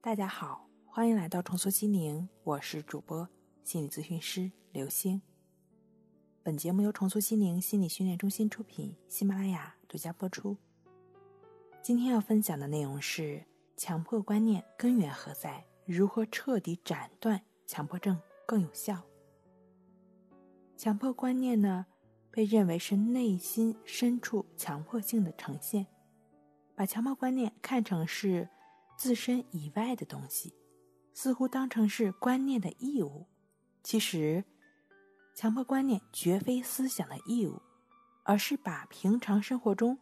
大家好，欢迎来到重塑心灵，我是主播心理咨询师刘星。本节目由重塑心灵心理训练中心出品，喜马拉雅独家播出。今天要分享的内容是：强迫观念根源何在？如何彻底斩断强迫症更有效？强迫观念呢，被认为是内心深处强迫性的呈现，把强迫观念看成是。自身以外的东西，似乎当成是观念的义务。其实，强迫观念绝非思想的义务，而是把平常生活中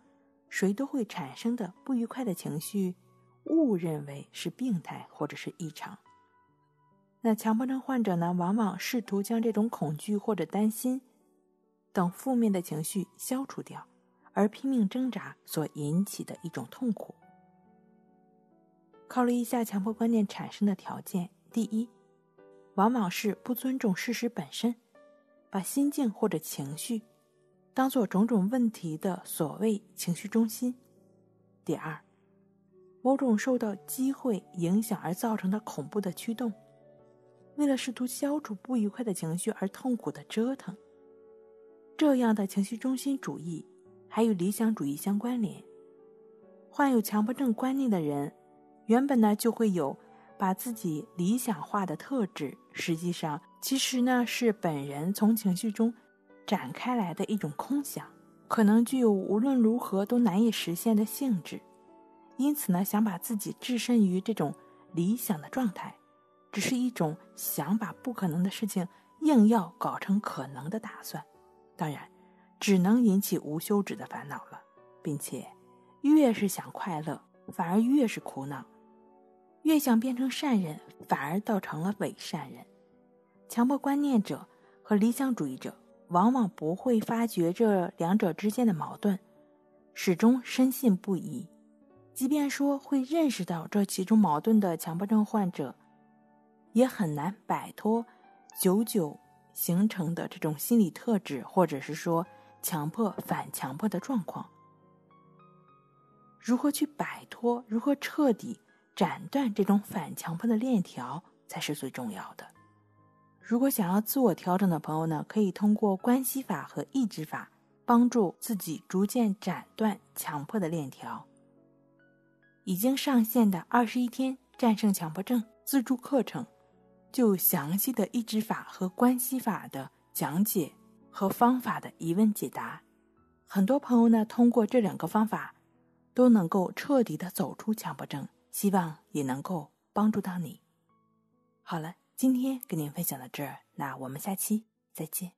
谁都会产生的不愉快的情绪，误认为是病态或者是异常。那强迫症患者呢，往往试图将这种恐惧或者担心等负面的情绪消除掉，而拼命挣扎所引起的一种痛苦。考虑一下强迫观念产生的条件：第一，往往是不尊重事实本身，把心境或者情绪当做种种问题的所谓情绪中心；第二，某种受到机会影响而造成的恐怖的驱动，为了试图消除不愉快的情绪而痛苦的折腾。这样的情绪中心主义还与理想主义相关联。患有强迫症观念的人。原本呢就会有把自己理想化的特质，实际上其实呢是本人从情绪中展开来的一种空想，可能具有无论如何都难以实现的性质，因此呢想把自己置身于这种理想的状态，只是一种想把不可能的事情硬要搞成可能的打算，当然只能引起无休止的烦恼了，并且越是想快乐，反而越是苦恼。越想变成善人，反而倒成了伪善人。强迫观念者和理想主义者往往不会发觉这两者之间的矛盾，始终深信不疑。即便说会认识到这其中矛盾的强迫症患者，也很难摆脱久久形成的这种心理特质，或者是说强迫反强迫的状况。如何去摆脱？如何彻底？斩断这种反强迫的链条才是最重要的。如果想要自我调整的朋友呢，可以通过关系法和抑制法帮助自己逐渐斩断强迫的链条。已经上线的二十一天战胜强迫症自助课程，就有详细的抑制法和关系法的讲解和方法的疑问解答。很多朋友呢，通过这两个方法，都能够彻底的走出强迫症。希望也能够帮助到你。好了，今天跟您分享到这儿，那我们下期再见。